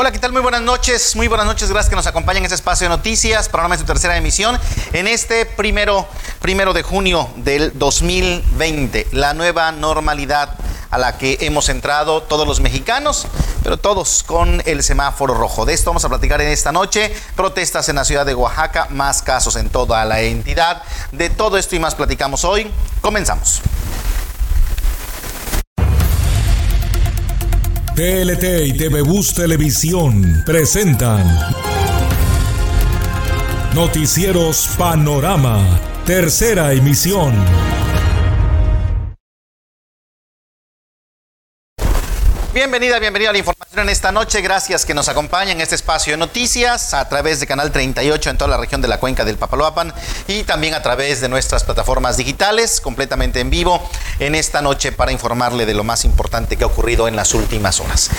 Hola, ¿qué tal? Muy buenas noches. Muy buenas noches. Gracias que nos acompañen en este espacio de noticias. Programa de su tercera emisión en este primero, primero de junio del 2020. La nueva normalidad a la que hemos entrado todos los mexicanos, pero todos con el semáforo rojo. De esto vamos a platicar en esta noche. Protestas en la ciudad de Oaxaca, más casos en toda la entidad. De todo esto y más platicamos hoy. Comenzamos. TLT y TV Bus Televisión presentan Noticieros Panorama, tercera emisión. Bienvenida, bienvenida a la información en esta noche. Gracias que nos acompañen en este espacio de noticias a través de Canal 38 en toda la región de la cuenca del Papaloapan y también a través de nuestras plataformas digitales completamente en vivo en esta noche para informarle de lo más importante que ha ocurrido en las últimas horas.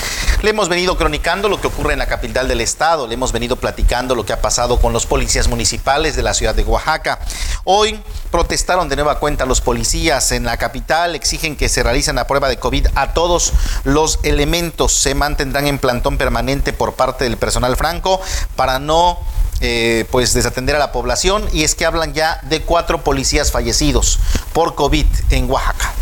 Le hemos venido cronicando lo que ocurre en la capital del estado, le hemos venido platicando lo que ha pasado con los policías municipales de la ciudad de Oaxaca. Hoy protestaron de nueva cuenta los policías en la capital, exigen que se realicen la prueba de COVID a todos los elementos se mantendrán en plantón permanente por parte del personal franco para no eh, pues desatender a la población y es que hablan ya de cuatro policías fallecidos por COVID en Oaxaca.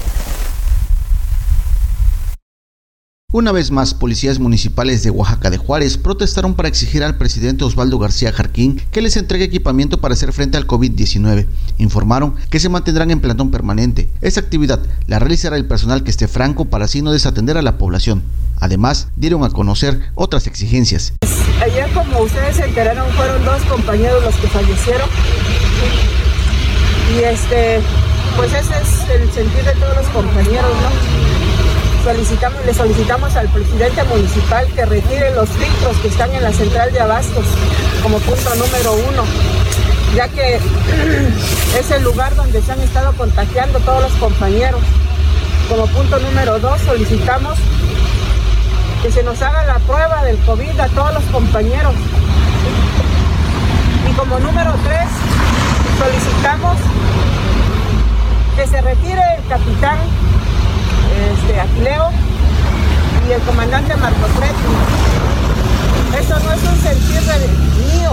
Una vez más, policías municipales de Oaxaca de Juárez protestaron para exigir al presidente Osvaldo García Jarquín que les entregue equipamiento para hacer frente al COVID-19. Informaron que se mantendrán en plantón permanente. Esta actividad la realizará el personal que esté franco para así no desatender a la población. Además, dieron a conocer otras exigencias. Ayer, como ustedes se enteraron, fueron dos compañeros los que fallecieron. Y este, pues ese es el sentir de todos los compañeros, ¿no? Solicitamos, le solicitamos al presidente municipal que retire los filtros que están en la central de abastos como punto número uno, ya que es el lugar donde se han estado contagiando todos los compañeros. Como punto número dos, solicitamos que se nos haga la prueba del COVID a todos los compañeros. Y como número tres, solicitamos que se retire el capitán este, Aquileo y el comandante Marcos Freddy. Eso no es un sentir mío,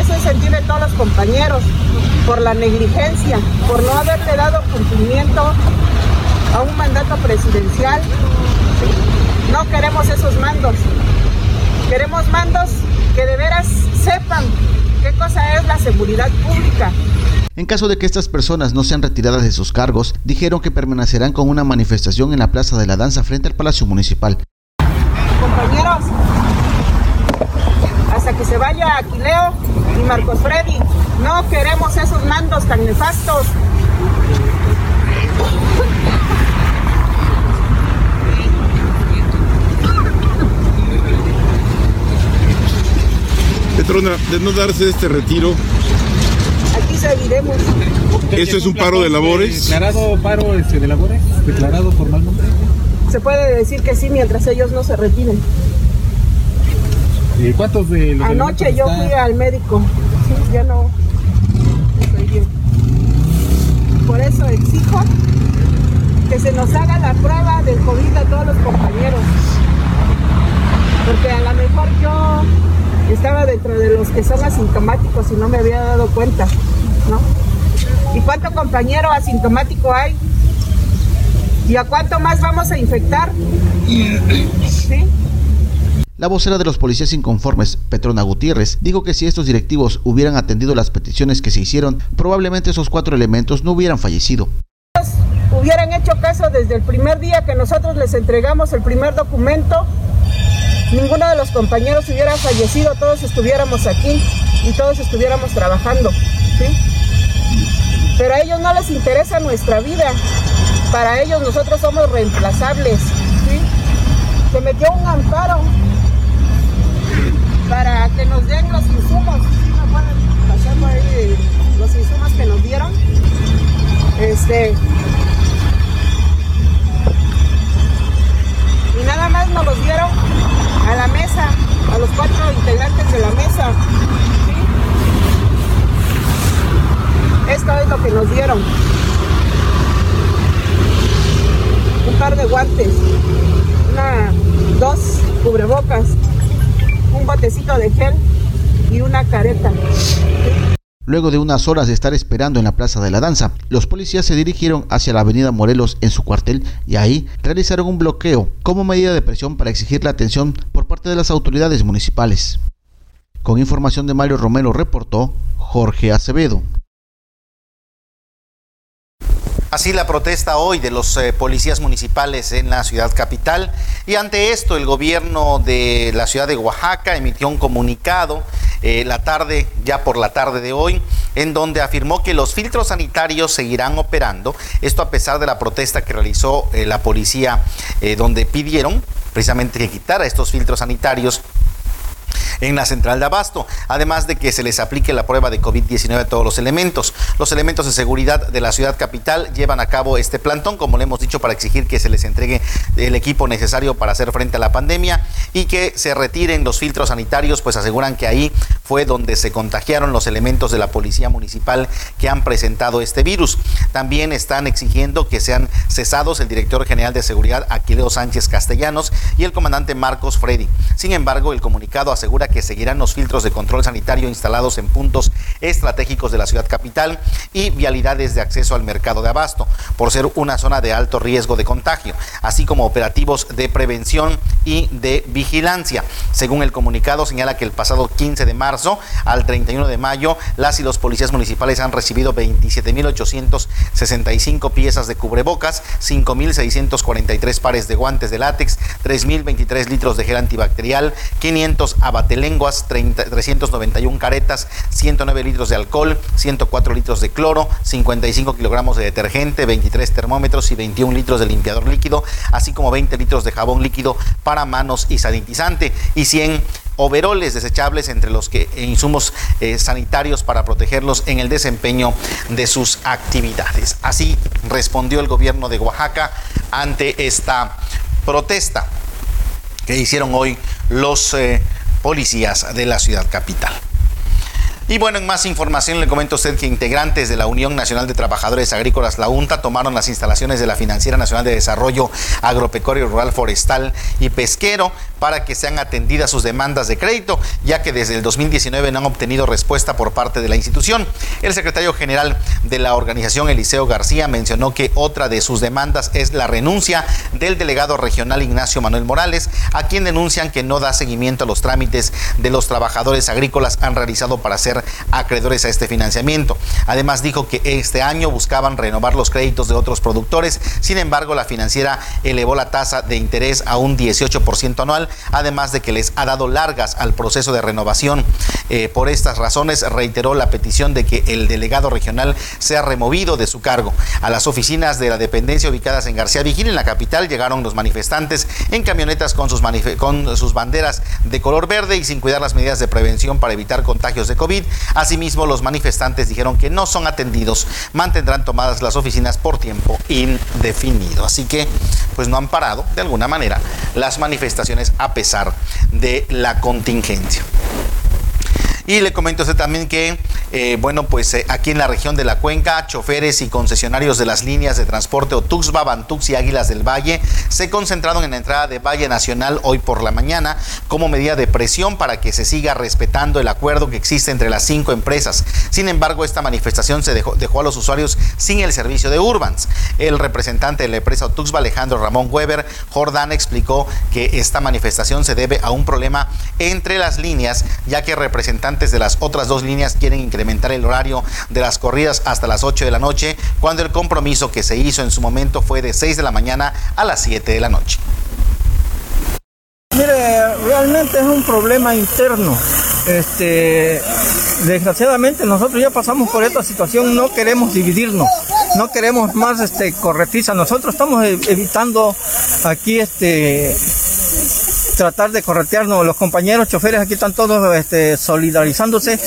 eso es sentir de todos los compañeros por la negligencia, por no haberle dado cumplimiento a un mandato presidencial. No queremos esos mandos. Queremos mandos que de veras sepan qué cosa es la seguridad pública, en caso de que estas personas no sean retiradas de sus cargos, dijeron que permanecerán con una manifestación en la Plaza de la Danza frente al Palacio Municipal. Compañeros, hasta que se vaya Aquileo y Marcos Freddy, no queremos esos mandos tan nefastos. Petrona, de no darse este retiro, seguiremos. ¿Esto es un paro de labores? ¿Declarado paro este, de labores? ¿Declarado formalmente? Se puede decir que sí mientras ellos no se retiren. ¿Y cuántos de los Anoche yo fui al médico. Sí, ya no estoy bien. Por eso exijo que se nos haga la prueba del COVID a todos los compañeros. Porque a lo mejor yo estaba dentro de los que son asintomáticos y no me había dado cuenta. ¿Y cuánto compañero asintomático hay? ¿Y a cuánto más vamos a infectar? La vocera de los policías inconformes, Petrona Gutiérrez, dijo que si estos directivos hubieran atendido las peticiones que se hicieron, probablemente esos cuatro elementos no hubieran fallecido. Hubieran hecho caso desde el primer día que nosotros les entregamos el primer documento, ninguno de los compañeros hubiera fallecido, todos estuviéramos aquí y todos estuviéramos trabajando. Pero a ellos no les interesa nuestra vida. Para ellos nosotros somos reemplazables. Se metió un amparo para que nos den los insumos. los insumos que nos dieron. Este. Y nada más nos los dieron a la mesa, a los cuatro integrantes de la mesa. Nos dieron. Un par de guantes, una, dos cubrebocas botecito de gel y una careta. Luego de unas horas de estar esperando en la Plaza de la Danza, los policías se dirigieron hacia la Avenida Morelos en su cuartel y ahí realizaron un bloqueo como medida de presión para exigir la atención por parte de las autoridades municipales. Con información de Mario Romero reportó Jorge Acevedo. Así la protesta hoy de los eh, policías municipales en la ciudad capital. Y ante esto el gobierno de la ciudad de Oaxaca emitió un comunicado eh, la tarde, ya por la tarde de hoy, en donde afirmó que los filtros sanitarios seguirán operando, esto a pesar de la protesta que realizó eh, la policía donde pidieron precisamente que quitara estos filtros sanitarios en la central de abasto, además de que se les aplique la prueba de COVID-19 a todos los elementos. Los elementos de seguridad de la ciudad capital llevan a cabo este plantón, como le hemos dicho, para exigir que se les entregue el equipo necesario para hacer frente a la pandemia y que se retiren los filtros sanitarios, pues aseguran que ahí fue donde se contagiaron los elementos de la policía municipal que han presentado este virus. También están exigiendo que sean cesados el director general de seguridad Aquileo Sánchez Castellanos y el comandante Marcos Freddy. Sin embargo, el comunicado asegura que seguirán los filtros de control sanitario instalados en puntos estratégicos de la ciudad capital y vialidades de acceso al mercado de abasto, por ser una zona de alto riesgo de contagio, así como operativos de prevención y de vigilancia. Según el comunicado, señala que el pasado 15 de marzo al 31 de mayo, las y los policías municipales han recibido 27.865 piezas de cubrebocas, 5.643 pares de guantes de látex, 3.023 litros de gel antibacterial, 500 abate lenguas, 391 caretas, 109 litros de alcohol, 104 litros de cloro, 55 kilogramos de detergente, 23 termómetros y 21 litros de limpiador líquido, así como 20 litros de jabón líquido para manos y sanitizante y 100 overoles desechables entre los que e insumos eh, sanitarios para protegerlos en el desempeño de sus actividades. Así respondió el gobierno de Oaxaca ante esta protesta que hicieron hoy los eh, policías de la ciudad capital. Y bueno, en más información le comento a usted que integrantes de la Unión Nacional de Trabajadores Agrícolas, la UNTA, tomaron las instalaciones de la Financiera Nacional de Desarrollo Agropecuario, Rural, Forestal y Pesquero para que sean atendidas sus demandas de crédito, ya que desde el 2019 no han obtenido respuesta por parte de la institución. El secretario general de la organización, Eliseo García, mencionó que otra de sus demandas es la renuncia del delegado regional Ignacio Manuel Morales, a quien denuncian que no da seguimiento a los trámites de los trabajadores agrícolas han realizado para ser acreedores a este financiamiento. Además dijo que este año buscaban renovar los créditos de otros productores, sin embargo la financiera elevó la tasa de interés a un 18% anual, además de que les ha dado largas al proceso de renovación. Eh, por estas razones reiteró la petición de que el delegado regional sea removido de su cargo. A las oficinas de la dependencia ubicadas en García Vigil, en la capital, llegaron los manifestantes en camionetas con sus, con sus banderas de color verde y sin cuidar las medidas de prevención para evitar contagios de COVID. Asimismo, los manifestantes dijeron que no son atendidos, mantendrán tomadas las oficinas por tiempo indefinido. Así que, pues no han parado de alguna manera las manifestaciones a pesar de la contingencia. Y le comento usted también que, eh, bueno, pues eh, aquí en la región de la Cuenca, choferes y concesionarios de las líneas de transporte Otuxba, Bantux y Águilas del Valle se concentraron en la entrada de Valle Nacional hoy por la mañana como medida de presión para que se siga respetando el acuerdo que existe entre las cinco empresas. Sin embargo, esta manifestación se dejó, dejó a los usuarios sin el servicio de Urbans. El representante de la empresa Otuxba, Alejandro Ramón Weber Jordán, explicó que esta manifestación se debe a un problema entre las líneas, ya que representantes de las otras dos líneas quieren incrementar el horario de las corridas hasta las 8 de la noche, cuando el compromiso que se hizo en su momento fue de 6 de la mañana a las 7 de la noche. Mire, realmente es un problema interno. Este, desgraciadamente nosotros ya pasamos por esta situación, no queremos dividirnos, no queremos más este corretiza. Nosotros estamos evitando aquí este tratar de corretearnos. Los compañeros choferes aquí están todos este, solidarizándose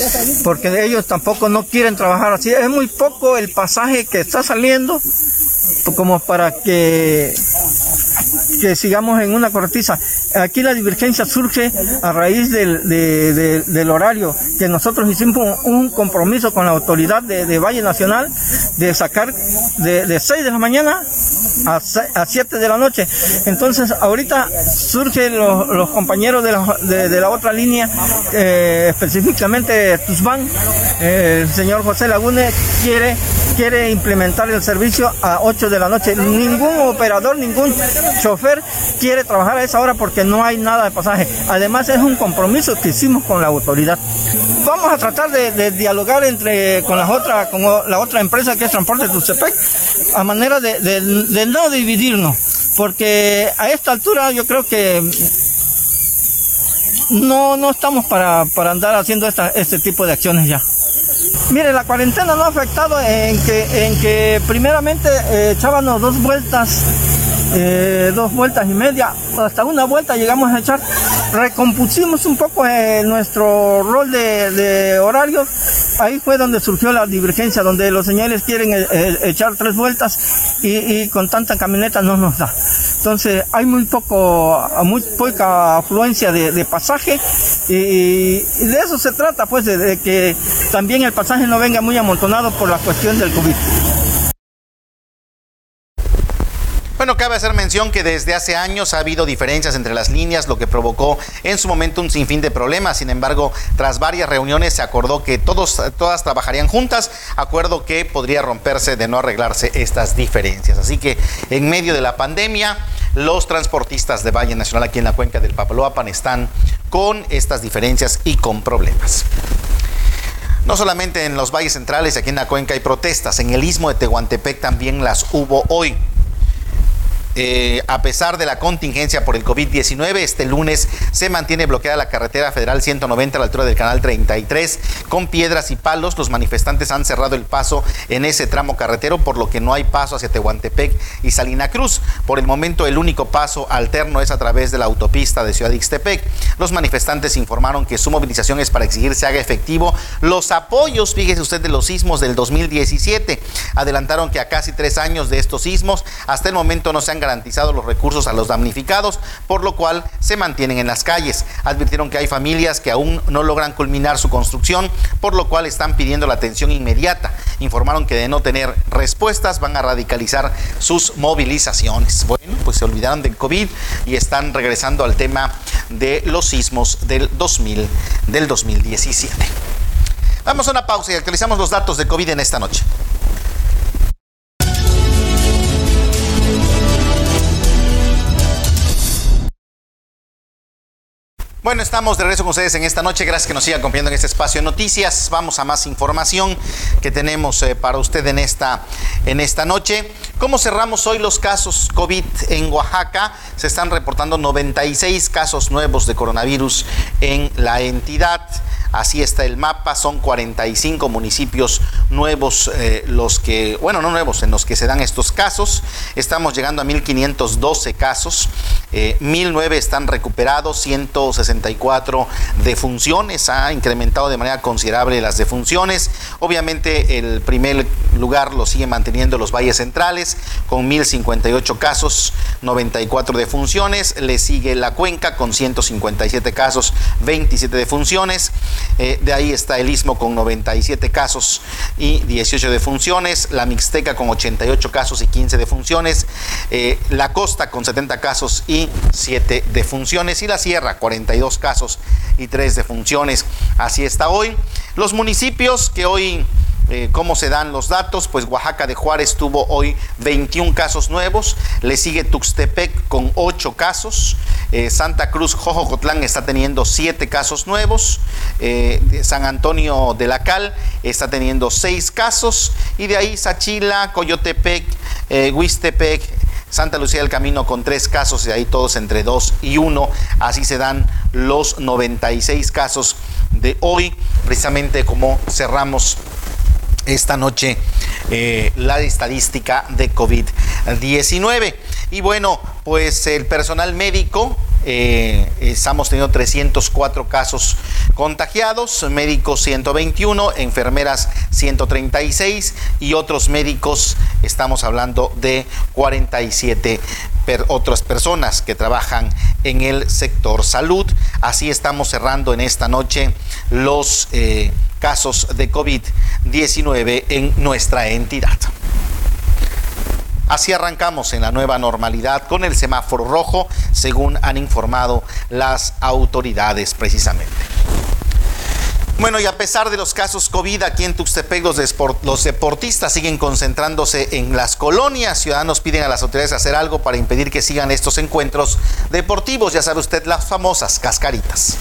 porque ellos tampoco no quieren trabajar así. Es muy poco el pasaje que está saliendo como para que, que sigamos en una corretiza. Aquí la divergencia surge a raíz del, del horario, que nosotros hicimos un compromiso con la autoridad de, Valle Nacional de sacar de, de 6 de la mañana a, 7 de la noche. Entonces, ahorita surgen los, compañeros de la, de, la, otra línea, eh, específicamente Tuzbán, el señor José Lagune quiere, quiere implementar el servicio a 8 de la noche. Ningún operador, ningún chofer quiere trabajar a esa hora porque no hay nada de pasaje. Además, es un compromiso que hicimos con la autoridad. Vamos a tratar de, dialogar entre con la otra, con la otra empresa que es Transporte Tuxtepec, a manera de, no dividirnos, porque a esta altura yo creo que no, no estamos para, andar haciendo este tipo de acciones ya. Mire, la cuarentena no ha afectado en que, en que primeramente eh, echábamos dos vueltas eh, dos vueltas y media, hasta una vuelta llegamos a echar. Recompusimos un poco eh, nuestro rol de, horario. Ahí fue donde surgió la divergencia, donde los señales quieren eh, echar tres vueltas y, con tanta camioneta no nos da. Entonces hay muy poco, muy poca afluencia de, pasaje y, de eso se trata, pues, de que también el pasaje no venga muy amontonado por la cuestión del COVID. Bueno, cabe hacer mención que desde hace años ha habido diferencias entre las líneas, lo que provocó en su momento un sinfín de problemas. Sin embargo, tras varias reuniones se acordó que todos, todas trabajarían juntas, acuerdo que podría romperse de no arreglarse estas diferencias. Así que en medio de la pandemia, los transportistas de Valle Nacional aquí en la cuenca del Papaloapan están con estas diferencias y con problemas. No solamente en los valles centrales, aquí en la cuenca hay protestas, en el istmo de Tehuantepec también las hubo hoy. Eh, a pesar de la contingencia por el COVID-19, este lunes se mantiene bloqueada la carretera federal 190 a la altura del canal 33 con piedras y palos. Los manifestantes han cerrado el paso en ese tramo carretero, por lo que no hay paso hacia Tehuantepec y Salina Cruz. Por el momento, el único paso alterno es a través de la autopista de Ciudad Ixtepec. Los manifestantes informaron que su movilización es para exigir se haga efectivo los apoyos, fíjese usted, de los sismos del 2017. Adelantaron que a casi tres años de estos sismos, hasta el momento no se han garantizado los recursos a los damnificados, por lo cual se mantienen en las calles. Advirtieron que hay familias que aún no logran culminar su construcción, por lo cual están pidiendo la atención inmediata. Informaron que de no tener respuestas van a radicalizar sus movilizaciones. Bueno, pues se olvidaron del COVID y están regresando al tema de los sismos del 2000, del 2017. Vamos a una pausa y actualizamos los datos de COVID en esta noche. Bueno, estamos de regreso con ustedes en esta noche. Gracias que nos sigan acompañando en este espacio de noticias. Vamos a más información que tenemos eh, para usted en esta, en esta noche. ¿Cómo cerramos hoy los casos COVID en Oaxaca? Se están reportando 96 casos nuevos de coronavirus en la entidad. Así está el mapa, son 45 municipios nuevos eh, los que, bueno, no nuevos, en los que se dan estos casos. Estamos llegando a 1.512 casos, eh, 1.009 están recuperados, 164 defunciones, ha incrementado de manera considerable las defunciones. Obviamente el primer lugar lo sigue manteniendo los valles centrales con 1.058 casos, 94 defunciones. Le sigue la cuenca con 157 casos, 27 defunciones. Eh, de ahí está el Istmo con 97 casos y 18 defunciones, la Mixteca con 88 casos y 15 defunciones, eh, la Costa con 70 casos y 7 defunciones. Y la Sierra 42 casos y 3 defunciones. Así está hoy. Los municipios que hoy eh, cómo se dan los datos, pues Oaxaca de Juárez tuvo hoy 21 casos nuevos, le sigue Tuxtepec con 8 casos, eh, Santa Cruz Jojocotlán está teniendo 7 casos nuevos, eh, San Antonio de la Cal está teniendo 6 casos. Y de ahí Sachila, Coyotepec, Huistepec, Santa Lucía del Camino con tres casos, y ahí todos entre 2 y 1. Así se dan los 96 casos de hoy, precisamente como cerramos esta noche eh, la estadística de COVID-19. Y bueno, pues el personal médico, eh, estamos teniendo 304 casos contagiados, médicos 121, enfermeras 136 y otros médicos, estamos hablando de 47 otras personas que trabajan en el sector salud. Así estamos cerrando en esta noche los eh, casos de COVID-19 en nuestra entidad. Así arrancamos en la nueva normalidad con el semáforo rojo, según han informado las autoridades precisamente. Bueno, y a pesar de los casos COVID aquí en Tuxtepec, los, los, deportistas siguen concentrándose en las colonias. Ciudadanos piden a las autoridades hacer algo para impedir que sigan estos encuentros deportivos. Ya sabe usted, las famosas cascaritas.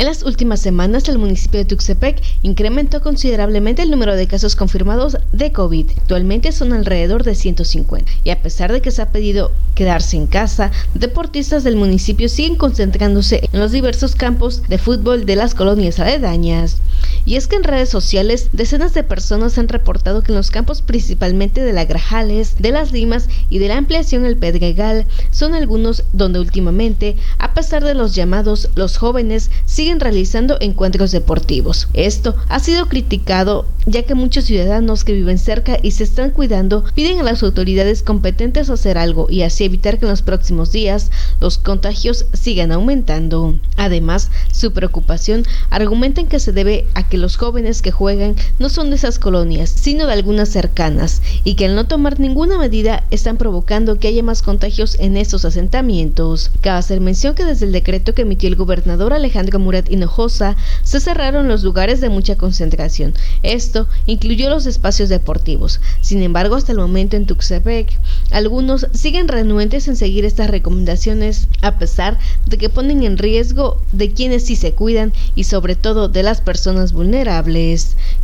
En las últimas semanas, el municipio de Tuxtepec incrementó considerablemente el número de casos confirmados de COVID. Actualmente son alrededor de 150. Y a pesar de que se ha pedido quedarse en casa, deportistas del municipio siguen concentrándose en los diversos campos de fútbol de las colonias aledañas. Y es que en redes sociales, decenas de personas han reportado que en los campos principalmente de la Grajales, de las Limas y de la ampliación El Pedregal son algunos donde últimamente, a pesar de los llamados, los jóvenes siguen realizando encuentros deportivos. Esto ha sido criticado ya que muchos ciudadanos que viven cerca y se están cuidando piden a las autoridades competentes hacer algo y así evitar que en los próximos días los contagios sigan aumentando. Además, su preocupación argumentan que se debe a que los jóvenes que juegan no son de esas colonias, sino de algunas cercanas, y que al no tomar ninguna medida están provocando que haya más contagios en estos asentamientos. Cabe hacer mención que desde el decreto que emitió el gobernador Alejandro Murat Hinojosa, se cerraron los lugares de mucha concentración. Esto incluyó los espacios deportivos. Sin embargo, hasta el momento en Tuxtepec, algunos siguen renuentes en seguir estas recomendaciones, a pesar de que ponen en riesgo de quienes sí se cuidan y sobre todo de las personas vulnerables.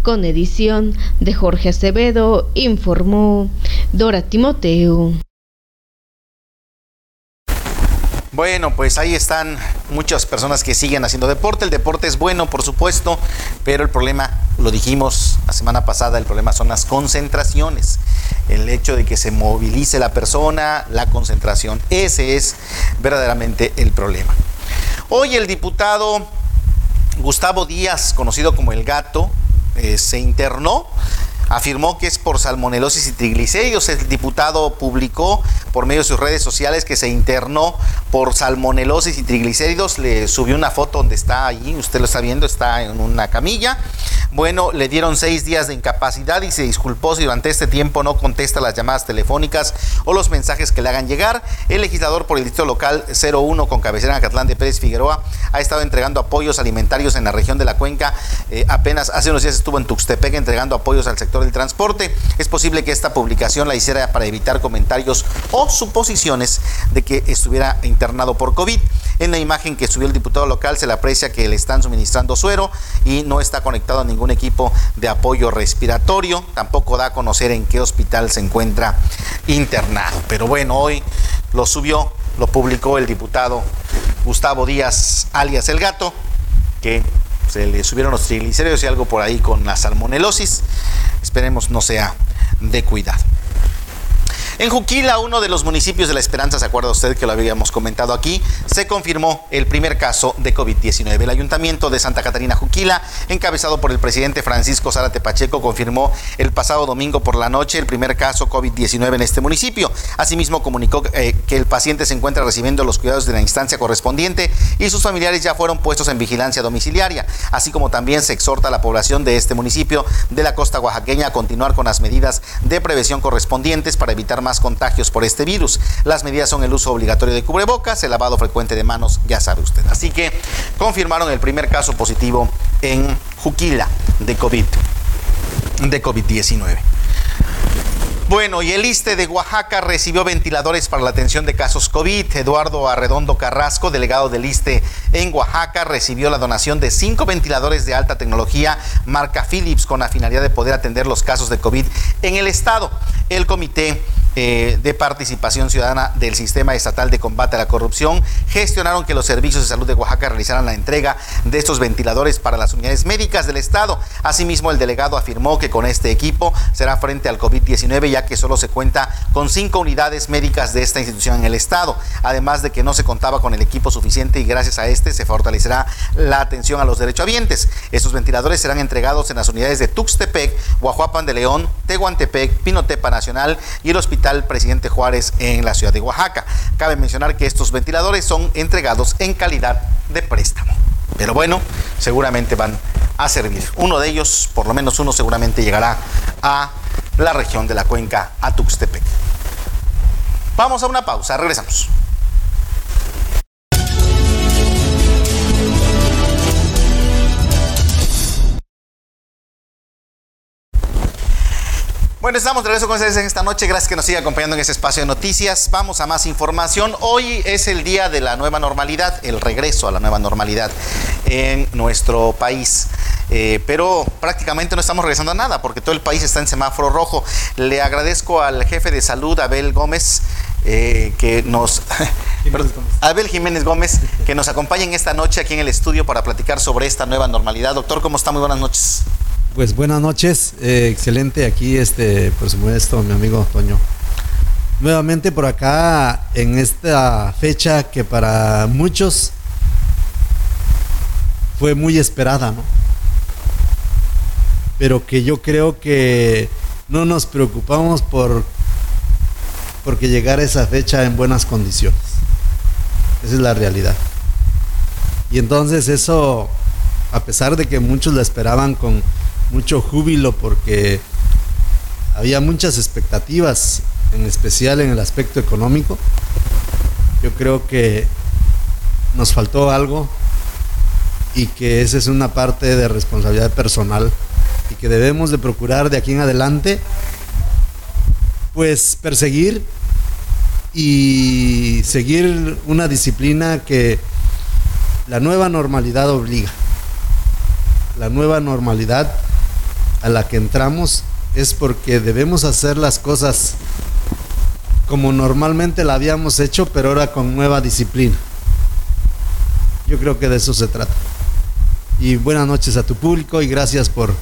Con edición de Jorge Acevedo, informó Dora Timoteo. Bueno, pues ahí están muchas personas que siguen haciendo deporte. El deporte es bueno, por supuesto, pero el problema, lo dijimos la semana pasada, el problema son las concentraciones. El hecho de que se movilice la persona, la concentración, ese es verdaderamente el problema. Hoy el diputado Gustavo Díaz, conocido como el gato, eh, se internó afirmó que es por salmonelosis y triglicéridos. El diputado publicó por medio de sus redes sociales que se internó por salmonelosis y triglicéridos. Le subió una foto donde está allí, usted lo está viendo, está en una camilla. Bueno, le dieron seis días de incapacidad y se disculpó si durante este tiempo no contesta las llamadas telefónicas o los mensajes que le hagan llegar. El legislador por el distrito local 01 con cabecera en Acatlán de Pérez Figueroa ha estado entregando apoyos alimentarios en la región de la cuenca. Eh, apenas hace unos días estuvo en Tuxtepec entregando apoyos al sector del transporte. Es posible que esta publicación la hiciera para evitar comentarios o suposiciones de que estuviera internado por COVID. En la imagen que subió el diputado local se le aprecia que le están suministrando suero y no está conectado a ningún equipo de apoyo respiratorio. Tampoco da a conocer en qué hospital se encuentra internado. Pero bueno, hoy lo subió, lo publicó el diputado Gustavo Díaz, alias El Gato, que se le subieron los triglicéridos y algo por ahí con la salmonelosis. Esperemos no sea de cuidado. En Juquila, uno de los municipios de La Esperanza, ¿se acuerda usted que lo habíamos comentado aquí? Se confirmó el primer caso de COVID-19. El Ayuntamiento de Santa Catarina Juquila, encabezado por el presidente Francisco Zárate Pacheco, confirmó el pasado domingo por la noche el primer caso COVID-19 en este municipio. Asimismo, comunicó eh, que el paciente se encuentra recibiendo los cuidados de la instancia correspondiente y sus familiares ya fueron puestos en vigilancia domiciliaria, así como también se exhorta a la población de este municipio de la costa oaxaqueña a continuar con las medidas de prevención correspondientes para evitar más contagios por este virus. Las medidas son el uso obligatorio de cubrebocas, el lavado frecuente de manos, ya sabe usted. Así que confirmaron el primer caso positivo en Juquila de COVID, de COVID-19. Bueno, y el ISTE de Oaxaca recibió ventiladores para la atención de casos COVID. Eduardo Arredondo Carrasco, delegado del ISTE en Oaxaca, recibió la donación de cinco ventiladores de alta tecnología marca Philips con la finalidad de poder atender los casos de COVID en el estado. El comité eh, de participación ciudadana del Sistema Estatal de Combate a la Corrupción gestionaron que los servicios de salud de Oaxaca realizaran la entrega de estos ventiladores para las unidades médicas del Estado. Asimismo, el delegado afirmó que con este equipo será frente al COVID-19 ya que solo se cuenta con cinco unidades médicas de esta institución en el Estado, además de que no se contaba con el equipo suficiente y gracias a este se fortalecerá la atención a los derechohabientes. Estos ventiladores serán entregados en las unidades de Tuxtepec, Guajuapan de León, Tehuantepec, Pinotepa Nacional y el Hospital Presidente Juárez en la ciudad de Oaxaca. Cabe mencionar que estos ventiladores son entregados en calidad de préstamo. Pero bueno, seguramente van a servir. Uno de ellos, por lo menos uno, seguramente llegará a la región de la cuenca a Tuxtepec. Vamos a una pausa, regresamos. Bueno, estamos de regreso con ustedes en esta noche. Gracias que nos siga acompañando en este espacio de noticias. Vamos a más información. Hoy es el día de la nueva normalidad, el regreso a la nueva normalidad en nuestro país. Eh, pero prácticamente no estamos regresando a nada porque todo el país está en semáforo rojo. Le agradezco al jefe de salud, Abel Gómez, eh, que nos... Abel Jiménez Gómez, que nos acompaña en esta noche aquí en el estudio para platicar sobre esta nueva normalidad. Doctor, ¿cómo está? Muy buenas noches. Pues buenas noches, eh, excelente aquí, este, por supuesto, mi amigo Toño. Nuevamente por acá en esta fecha que para muchos fue muy esperada, ¿no? Pero que yo creo que no nos preocupamos por porque llegara esa fecha en buenas condiciones. Esa es la realidad. Y entonces eso, a pesar de que muchos la esperaban con mucho júbilo porque había muchas expectativas, en especial en el aspecto económico. Yo creo que nos faltó algo y que esa es una parte de responsabilidad personal y que debemos de procurar de aquí en adelante pues perseguir y seguir una disciplina que la nueva normalidad obliga. La nueva normalidad a la que entramos es porque debemos hacer las cosas como normalmente la habíamos hecho, pero ahora con nueva disciplina. Yo creo que de eso se trata. Y buenas noches a tu público y gracias por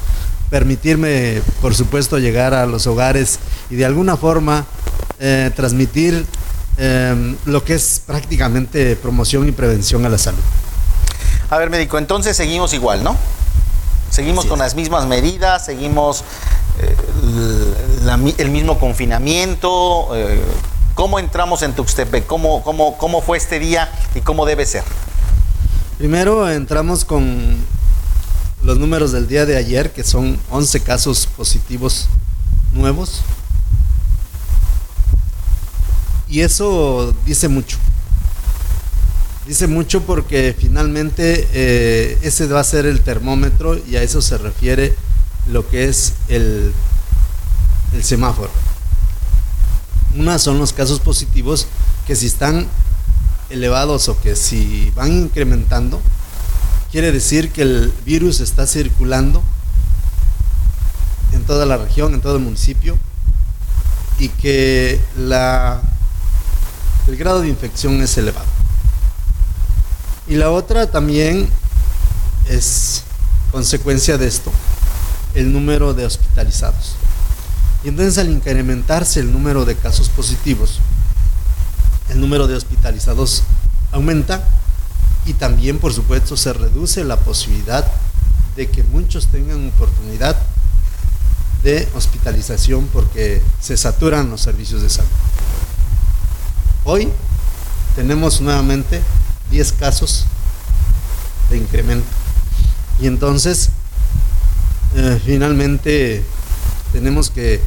permitirme, por supuesto, llegar a los hogares y de alguna forma eh, transmitir eh, lo que es prácticamente promoción y prevención a la salud. A ver, médico, entonces seguimos igual, ¿no? Seguimos con las mismas medidas, seguimos eh, el mismo confinamiento. Eh, ¿Cómo entramos en Tuxtepec? ¿Cómo, cómo, ¿Cómo fue este día y cómo debe ser? Primero entramos con los números del día de ayer, que son 11 casos positivos nuevos. Y eso dice mucho. Dice mucho porque finalmente eh, ese va a ser el termómetro y a eso se refiere lo que es el, el semáforo. Una son los casos positivos que si están elevados o que si van incrementando, quiere decir que el virus está circulando en toda la región, en todo el municipio, y que la, el grado de infección es elevado. Y la otra también es consecuencia de esto, el número de hospitalizados. Y entonces al incrementarse el número de casos positivos, el número de hospitalizados aumenta y también por supuesto se reduce la posibilidad de que muchos tengan oportunidad de hospitalización porque se saturan los servicios de salud. Hoy tenemos nuevamente 10 casos de incremento. Y entonces, eh, finalmente, tenemos que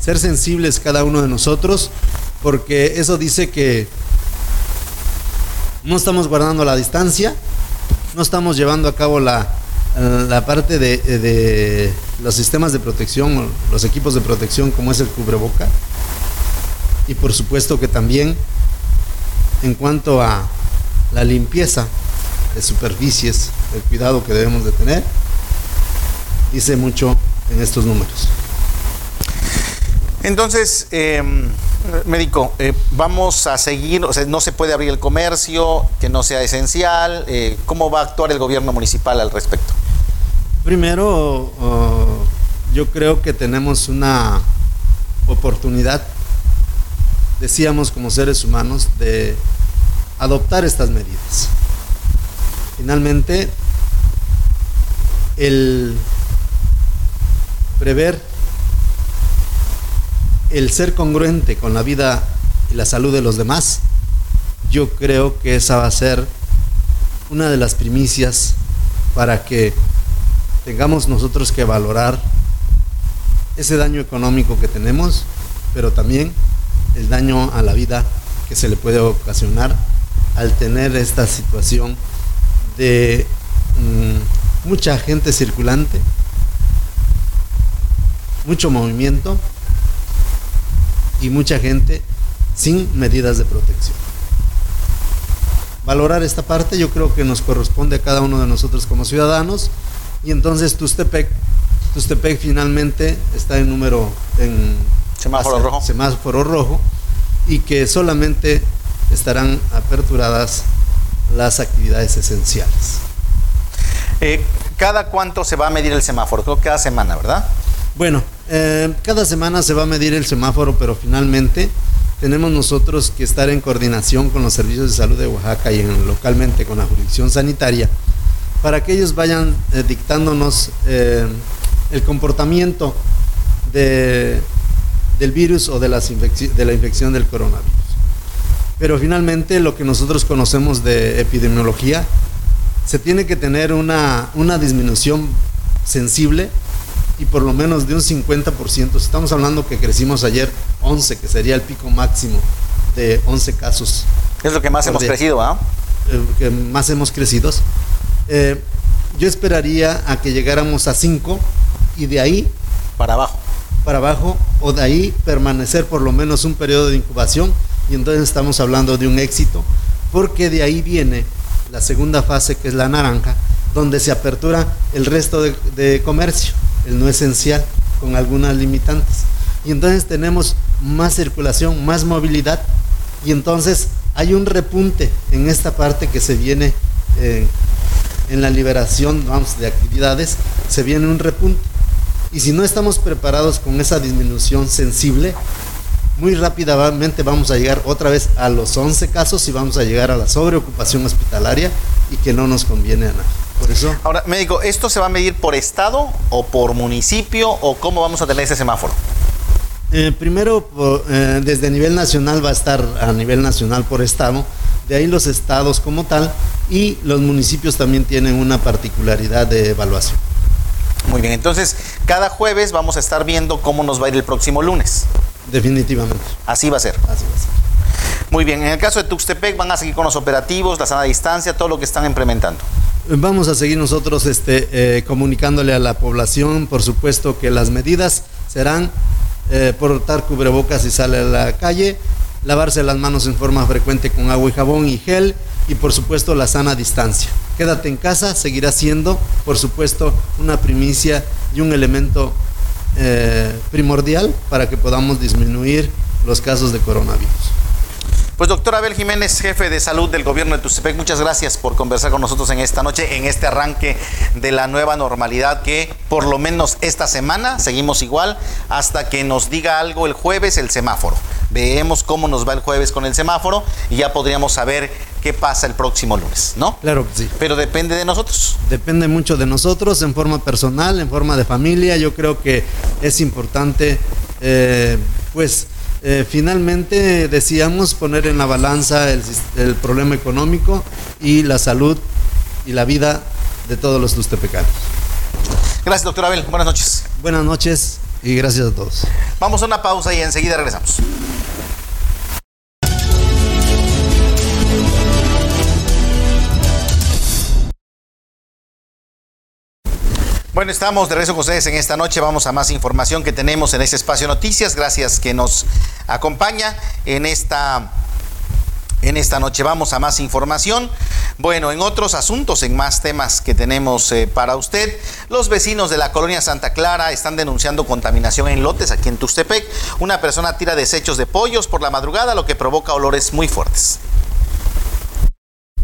ser sensibles cada uno de nosotros, porque eso dice que no estamos guardando la distancia, no estamos llevando a cabo la, la parte de, de los sistemas de protección, los equipos de protección como es el cubreboca, y por supuesto que también en cuanto a la limpieza de superficies, el cuidado que debemos de tener, dice mucho en estos números. Entonces, em, médico, eh, vamos a seguir, o sea, no se puede abrir el comercio, que no sea esencial, eh, ¿cómo va a actuar el gobierno municipal al respecto? Primero, uh, yo creo que tenemos una oportunidad, decíamos como seres humanos, de adoptar estas medidas. Finalmente, el prever, el ser congruente con la vida y la salud de los demás, yo creo que esa va a ser una de las primicias para que tengamos nosotros que valorar ese daño económico que tenemos, pero también el daño a la vida que se le puede ocasionar al tener esta situación de mm, mucha gente circulante, mucho movimiento y mucha gente sin medidas de protección. Valorar esta parte yo creo que nos corresponde a cada uno de nosotros como ciudadanos y entonces Tustepec, Tustepec finalmente está en número en semáforo rojo. Semáforo rojo y que solamente estarán aperturadas las actividades esenciales. Eh, ¿Cada cuánto se va a medir el semáforo? Creo que cada semana, ¿verdad? Bueno, eh, cada semana se va a medir el semáforo, pero finalmente tenemos nosotros que estar en coordinación con los servicios de salud de Oaxaca y en, localmente con la jurisdicción sanitaria para que ellos vayan eh, dictándonos el comportamiento de, del virus o de, las de la infección del coronavirus. Pero finalmente lo que nosotros conocemos de epidemiología, se tiene que tener una, una disminución sensible y por lo menos de un 50%. Estamos hablando que crecimos ayer 11, que sería el pico máximo de 11 casos. Es lo que más hemos crecido, ¿ah? que más hemos crecido. Eh, yo esperaría a que llegáramos a 5 y de ahí para abajo. Para abajo o de ahí permanecer por lo menos un periodo de incubación y entonces estamos hablando de un éxito, porque de ahí viene la segunda fase que es la naranja, donde se apertura el resto de, comercio, el no esencial, con algunas limitantes. Y entonces tenemos más circulación, más movilidad, y entonces hay un repunte en esta parte que se viene eh, en la liberación vamos, de actividades, se viene un repunte. Y si no estamos preparados con esa disminución sensible, muy rápidamente vamos a llegar otra vez a los 11 casos y vamos a llegar a la sobreocupación hospitalaria y que no nos conviene a nadie. Por eso. Ahora, médico, ¿esto se va a medir por estado o por municipio o cómo vamos a tener ese semáforo? Eh, primero, eh, desde nivel nacional va a estar a nivel nacional por estado, de ahí los estados como tal y los municipios también tienen una particularidad de evaluación. Muy bien, entonces cada jueves vamos a estar viendo cómo nos va a ir el próximo lunes. Definitivamente. Así va a ser. Así va a ser. Muy bien, en el caso de Tuxtepec van a seguir con los operativos, la sana distancia, todo lo que están implementando. Vamos a seguir nosotros este, eh, comunicándole a la población, por supuesto que las medidas serán eh, portar cubrebocas si sale a la calle, lavarse las manos en forma frecuente con agua y jabón y gel y por supuesto la sana distancia. Quédate en casa seguirá siendo, por supuesto, una primicia y un elemento eh, primordial para que podamos disminuir los casos de coronavirus. Pues doctor Abel Jiménez, jefe de salud del gobierno de Tustepec, muchas gracias por conversar con nosotros en esta noche, en este arranque de la nueva normalidad que por lo menos esta semana seguimos igual hasta que nos diga algo el jueves el semáforo. Veamos cómo nos va el jueves con el semáforo y ya podríamos saber qué pasa el próximo lunes, ¿no? Claro que sí. Pero depende de nosotros. Depende mucho de nosotros en forma personal, en forma de familia. Yo creo que es importante, eh, pues, eh, finalmente decíamos poner en la balanza el, el, problema económico y la salud y la vida de todos los tustepecanos. Gracias, doctor Abel. Buenas noches. Buenas noches y gracias a todos. Vamos a una pausa y enseguida regresamos. Bueno, estamos de regreso con ustedes en esta noche. Vamos a más información que tenemos en este espacio Noticias. Gracias que nos acompaña en esta en esta noche vamos a más información. Bueno, en otros asuntos, en más temas que tenemos eh, para usted, los vecinos de la colonia Santa Clara están denunciando contaminación en lotes aquí en Tustepec. Una persona tira desechos de pollos por la madrugada, lo que provoca olores muy fuertes.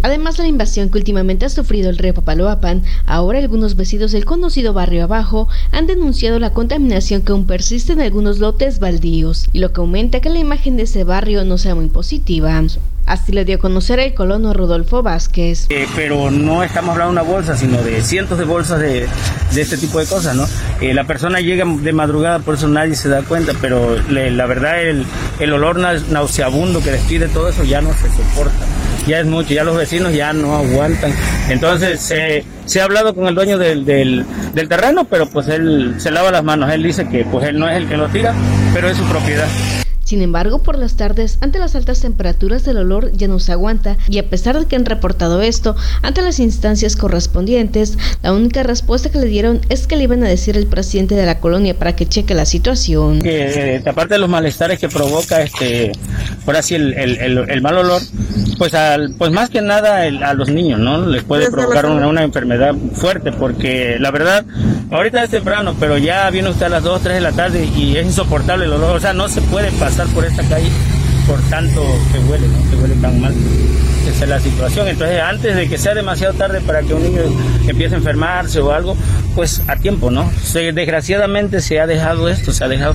Además de la invasión que últimamente ha sufrido el río Papaloapan, ahora algunos vecinos del conocido barrio abajo han denunciado la contaminación que aún persiste en algunos lotes baldíos, y lo que aumenta que la imagen de ese barrio no sea muy positiva. Así le dio a conocer el colono Rodolfo Vázquez. Eh, pero no estamos hablando de una bolsa, sino de cientos de bolsas de, este tipo de cosas, ¿no? Eh, la persona llega de madrugada, por eso nadie se da cuenta, pero la verdad el, el olor nauseabundo que despide todo eso ya no se soporta. Ya es mucho, ya los vecinos ya no aguantan. Entonces se ha hablado con el dueño del, del, del, terreno, pero pues él se lava las manos, él dice que pues él no es el que lo tira, pero es su propiedad. Sin embargo, por las tardes, ante las altas temperaturas, el olor ya no se aguanta y a pesar de que han reportado esto ante las instancias correspondientes, la única respuesta que le dieron es que le iban a decir al presidente de la colonia para que cheque la situación. Que, eh, aparte de los malestares que provoca, este, por así el, el, mal olor, pues, al, pues más que nada a los niños, ¿no? Les puede provocar una, una, enfermedad fuerte porque la verdad, ahorita es temprano, pero ya viene usted a las 2, 3 de la tarde y es insoportable el olor, o sea, no se puede pasar por esta calle por tanto que huele, ¿no? que huele tan mal. Esa es la situación. Entonces, antes de que sea demasiado tarde para que un niño empiece a enfermarse o algo, pues a tiempo, ¿no? Desgraciadamente se ha dejado esto, se ha dejado.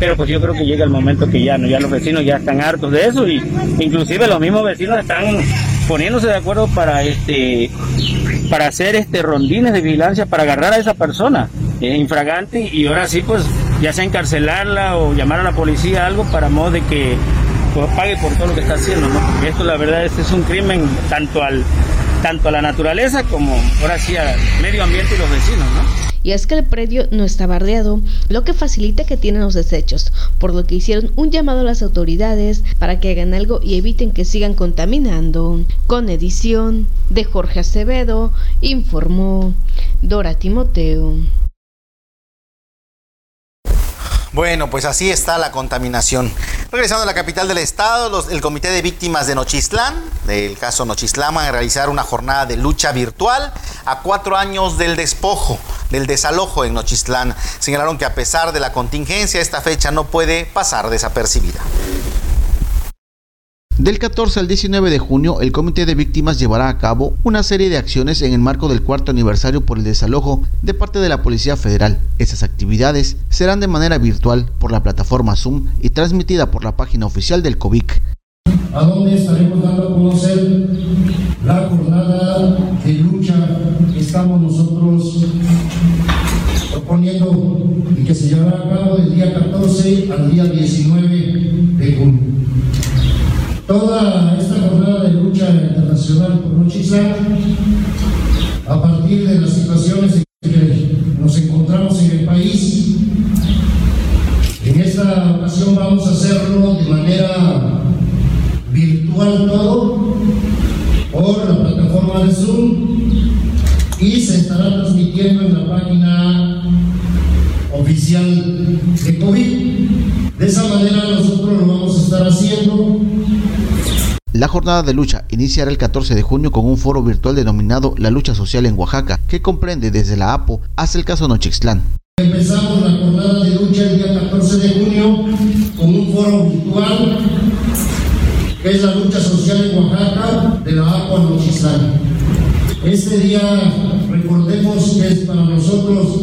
Pero pues yo creo que llega el momento que ya, ¿no? ya los vecinos ya están hartos de eso y inclusive los mismos vecinos están poniéndose de acuerdo para este para hacer este rondines de vigilancia para agarrar a esa persona eh, infragante y ahora sí pues ya sea encarcelarla o llamar a la policía, algo para modo de que pague por todo lo que está haciendo, ¿no? Esto la verdad este es un crimen tanto al tanto a la naturaleza como ahora sí al medio ambiente y los vecinos, ¿no? Y es que el predio no está bardeado, lo que facilita que tienen los desechos, por lo que hicieron un llamado a las autoridades para que hagan algo y eviten que sigan contaminando. Con edición de Jorge Acevedo, informó Dora Timoteo. Bueno, pues así está la contaminación. Regresando a la capital del estado, el Comité de Víctimas de Nochistlán, del caso Nochistlán, van a realizar una jornada de lucha virtual a cuatro años del despojo, del desalojo en Nochistlán. Señalaron que a pesar de la contingencia, esta fecha no puede pasar desapercibida. Del 14 al 19 de junio, el Comité de Víctimas llevará a cabo una serie de acciones en el marco del cuarto aniversario por el desalojo de parte de la Policía Federal. Estas actividades serán de manera virtual por la plataforma Zoom y transmitida por la página oficial del COVIC. A donde estaremos dando a conocer la jornada de lucha que estamos nosotros proponiendo y que se llevará a cabo del día 14 al día 19 de junio. Toda esta jornada de lucha internacional por Nochizá, a partir de las situaciones jornada de lucha iniciará el 14 de junio con un foro virtual denominado La Lucha Social en Oaxaca, que comprende desde la APO hasta el caso Nochixtlán. Empezamos la jornada de lucha el día 14 de junio con un foro virtual que es la lucha social en Oaxaca de la APO a Nochixtlán. Este día recordemos que es para nosotros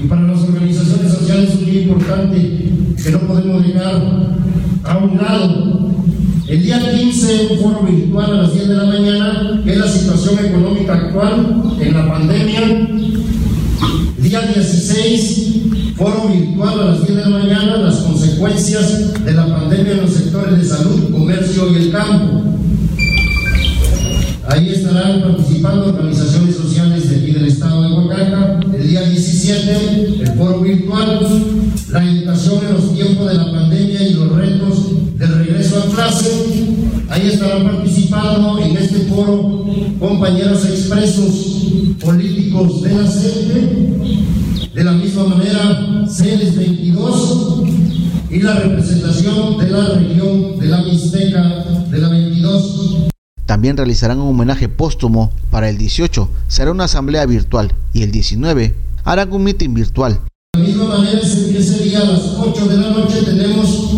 y para las organizaciones sociales muy importante que no podemos dejar a un lado el día 15, un foro virtual a las 10 de la mañana, que es la situación económica actual en la pandemia. Día 16, foro virtual a las 10 de la mañana, las consecuencias de la pandemia en los sectores de salud, comercio y el campo. Ahí estarán participando organizaciones sociales de aquí del estado de Oaxaca. El día 17, el foro virtual, la educación en los tiempos de la pandemia y los retos del regreso a clase. Ahí estarán participando en este foro compañeros expresos políticos de la CENTE, de la misma manera CEDES 22 y la representación de la región de la Mixteca de la 22. También realizarán un homenaje póstumo para el 18, será una asamblea virtual y el 19 harán un meeting virtual. De la misma manera, ese a las 8 de la noche tenemos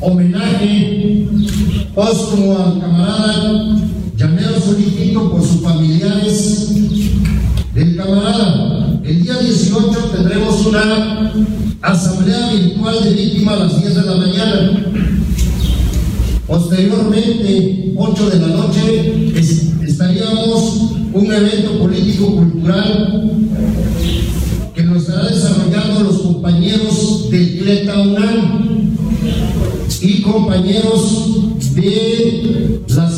homenaje póstumo al camarada Llanero Solicito por sus familiares del camarada. El día 18 tendremos una asamblea virtual de víctimas a las 10 de la mañana. Posteriormente, 8 de la noche, estaríamos un evento político-cultural que nos estará desarrollando los compañeros UNAM y compañeros de la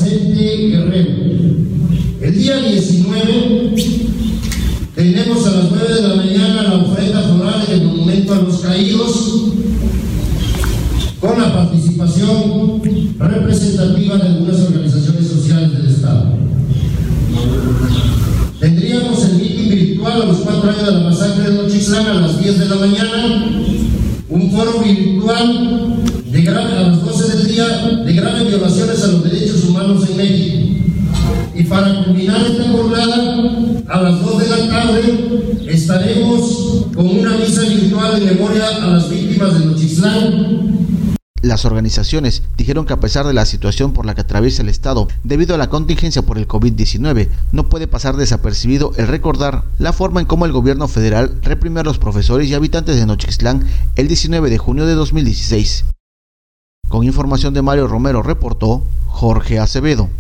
19 tenemos a las 9 de la mañana la ofrenda floral del Monumento a los Caídos con la participación representativa de algunas organizaciones sociales del Estado. Tendríamos el meeting virtual a los cuatro años de la masacre de Nochislán a las 10 de la mañana, las organizaciones dijeron que a pesar de la situación por la que atraviesa el Estado debido a la contingencia por el COVID-19, no puede pasar desapercibido el recordar la forma en cómo el gobierno federal reprimió a los profesores y habitantes de Nochixtlán el 19 de junio de 2016. Con información de Mario Romero reportó Jorge Acevedo.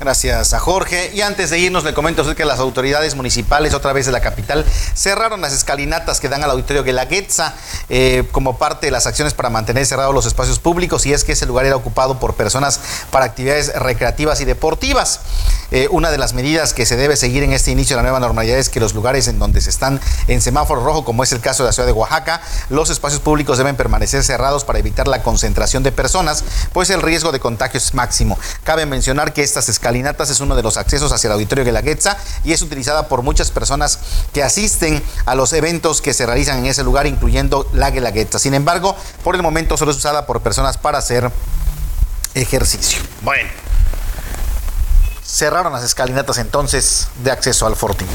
Gracias a Jorge. Y antes de irnos, le comento que las autoridades municipales, otra vez de la capital, cerraron las escalinatas que dan al auditorio Guelaguetza eh, como parte de las acciones para mantener cerrados los espacios públicos. Y es que ese lugar era ocupado por personas para actividades recreativas y deportivas. Eh, una de las medidas que se debe seguir en este inicio de la nueva normalidad es que los lugares en donde se están en semáforo rojo, como es el caso de la ciudad de Oaxaca, los espacios públicos deben permanecer cerrados para evitar la concentración de personas, pues el riesgo de contagio es máximo. Cabe mencionar que estas escalinatas escalinatas es uno de los accesos hacia el auditorio de la Guelaguetza y es utilizada por muchas personas que asisten a los eventos que se realizan en ese lugar, incluyendo la Guelaguetza. Sin embargo, por el momento solo es usada por personas para hacer ejercicio. Bueno, cerraron las escalinatas entonces de acceso al Fortín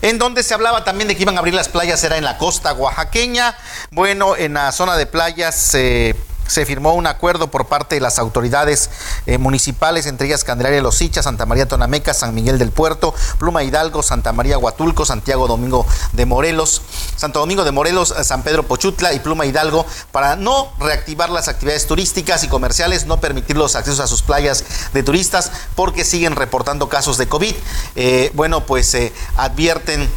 en donde se hablaba también de que iban a abrir las playas, era en la costa oaxaqueña. Bueno, en la zona de playas se se firmó un acuerdo por parte de las autoridades eh, municipales, entre ellas Candelaria de Los Sichas, Santa María Tonameca, San Miguel del Puerto, Pluma Hidalgo, Santa María Huatulco, Santiago Domingo de Morelos, Santo Domingo de Morelos, eh, San Pedro Pochutla y Pluma Hidalgo, para no reactivar las actividades turísticas y comerciales, no permitir los accesos a sus playas de turistas, porque siguen reportando casos de COVID. Eh, bueno, pues advierten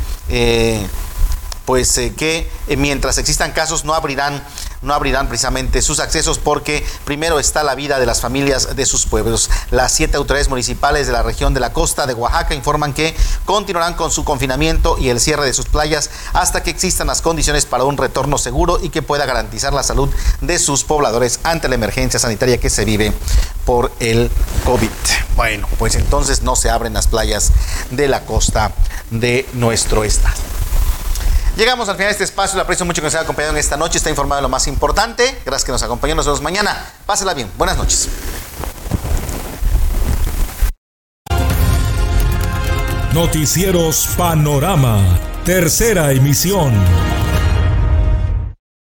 pues que mientras existan casos no abrirán no abrirán precisamente sus accesos porque primero está la vida de las familias de sus pueblos. Las siete autoridades municipales de la región de la costa de Oaxaca informan que continuarán con su confinamiento y el cierre de sus playas hasta que existan las condiciones para un retorno seguro y que pueda garantizar la salud de sus pobladores ante la emergencia sanitaria que se vive por el COVID. Bueno, pues entonces no se abren las playas de la costa de nuestro estado. Llegamos al final de este espacio. Le aprecio mucho que nos haya acompañado en esta noche. Está informado de lo más importante. Gracias que nos acompañó. Nos vemos mañana. Pásela bien. Buenas noches. Noticieros Panorama. Tercera emisión.